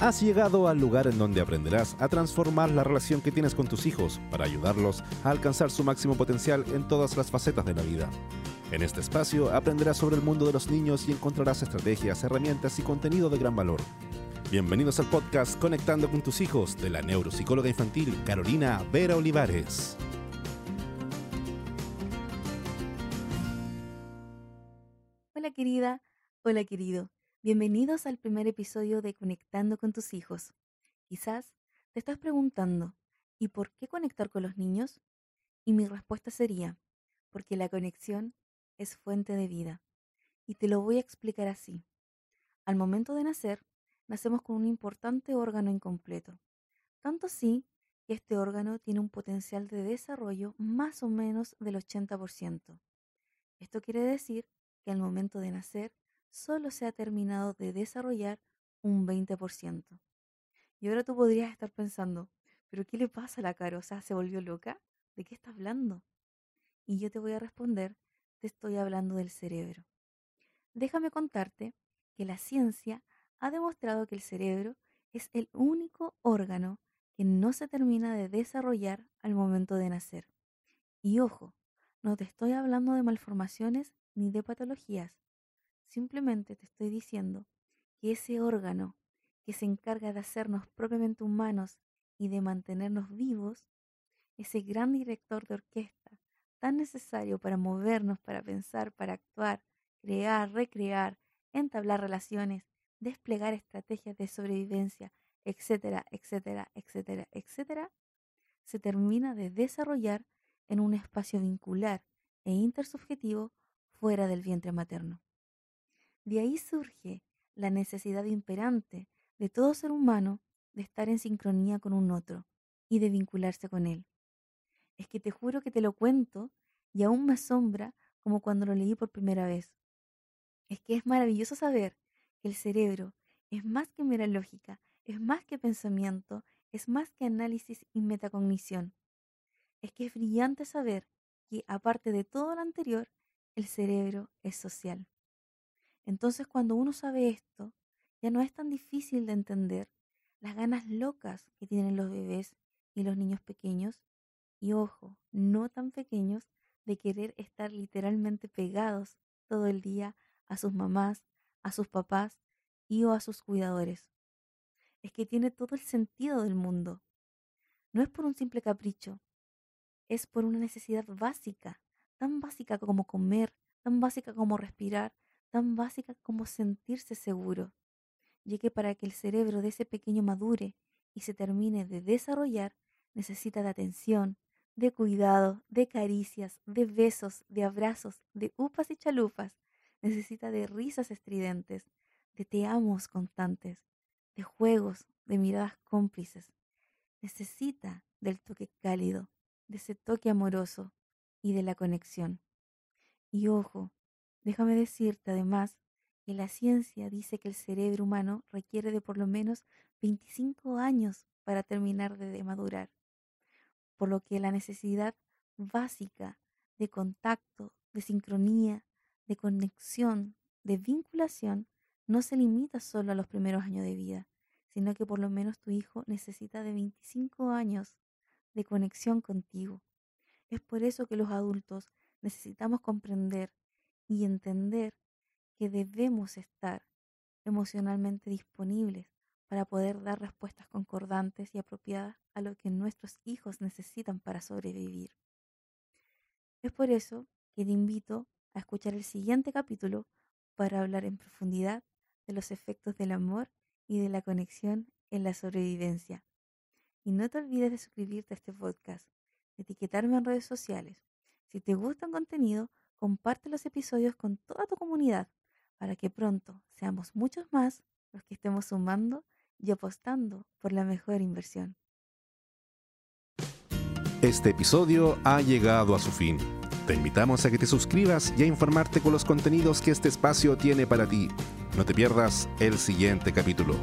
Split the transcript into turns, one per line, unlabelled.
Has llegado al lugar en donde aprenderás a transformar la relación que tienes con tus hijos para ayudarlos a alcanzar su máximo potencial en todas las facetas de la vida. En este espacio aprenderás sobre el mundo de los niños y encontrarás estrategias, herramientas y contenido de gran valor. Bienvenidos al podcast Conectando con tus hijos de la neuropsicóloga infantil Carolina Vera Olivares.
Hola querida, hola querido. Bienvenidos al primer episodio de Conectando con tus hijos. Quizás te estás preguntando, ¿y por qué conectar con los niños? Y mi respuesta sería, porque la conexión es fuente de vida. Y te lo voy a explicar así. Al momento de nacer, nacemos con un importante órgano incompleto. Tanto así que este órgano tiene un potencial de desarrollo más o menos del 80%. Esto quiere decir que al momento de nacer solo se ha terminado de desarrollar un 20%. Y ahora tú podrías estar pensando, ¿pero qué le pasa a la cara? ¿se volvió loca? ¿De qué está hablando? Y yo te voy a responder, te estoy hablando del cerebro. Déjame contarte que la ciencia ha demostrado que el cerebro es el único órgano que no se termina de desarrollar al momento de nacer. Y ojo, no te estoy hablando de malformaciones ni de patologías. Simplemente te estoy diciendo que ese órgano que se encarga de hacernos propiamente humanos y de mantenernos vivos, ese gran director de orquesta, tan necesario para movernos, para pensar, para actuar, crear, recrear, entablar relaciones, desplegar estrategias de sobrevivencia, etcétera, etcétera, etcétera, etcétera, se termina de desarrollar en un espacio vincular e intersubjetivo fuera del vientre materno. De ahí surge la necesidad imperante de todo ser humano de estar en sincronía con un otro y de vincularse con él. Es que te juro que te lo cuento y aún me asombra como cuando lo leí por primera vez. Es que es maravilloso saber que el cerebro es más que mera lógica, es más que pensamiento, es más que análisis y metacognición. Es que es brillante saber que, aparte de todo lo anterior, el cerebro es social. Entonces cuando uno sabe esto, ya no es tan difícil de entender las ganas locas que tienen los bebés y los niños pequeños, y ojo, no tan pequeños, de querer estar literalmente pegados todo el día a sus mamás, a sus papás y o a sus cuidadores. Es que tiene todo el sentido del mundo. No es por un simple capricho, es por una necesidad básica, tan básica como comer, tan básica como respirar, tan básica como sentirse seguro, ya que para que el cerebro de ese pequeño madure y se termine de desarrollar, necesita de atención, de cuidado, de caricias, de besos, de abrazos, de upas y chalupas, necesita de risas estridentes, de te amos constantes, de juegos, de miradas cómplices. Necesita del toque cálido, de ese toque amoroso y de la conexión. Y ojo, Déjame decirte además que la ciencia dice que el cerebro humano requiere de por lo menos 25 años para terminar de madurar, por lo que la necesidad básica de contacto, de sincronía, de conexión, de vinculación, no se limita solo a los primeros años de vida, sino que por lo menos tu hijo necesita de 25 años de conexión contigo. Es por eso que los adultos necesitamos comprender y entender que debemos estar emocionalmente disponibles para poder dar respuestas concordantes y apropiadas a lo que nuestros hijos necesitan para sobrevivir. Es por eso que te invito a escuchar el siguiente capítulo para hablar en profundidad de los efectos del amor y de la conexión en la sobrevivencia. Y no te olvides de suscribirte a este podcast, de etiquetarme en redes sociales. Si te gusta el contenido, comparte los episodios con toda tu comunidad para que pronto seamos muchos más los que estemos sumando y apostando por la mejor inversión.
Este episodio ha llegado a su fin. Te invitamos a que te suscribas y a informarte con los contenidos que este espacio tiene para ti. No te pierdas el siguiente capítulo.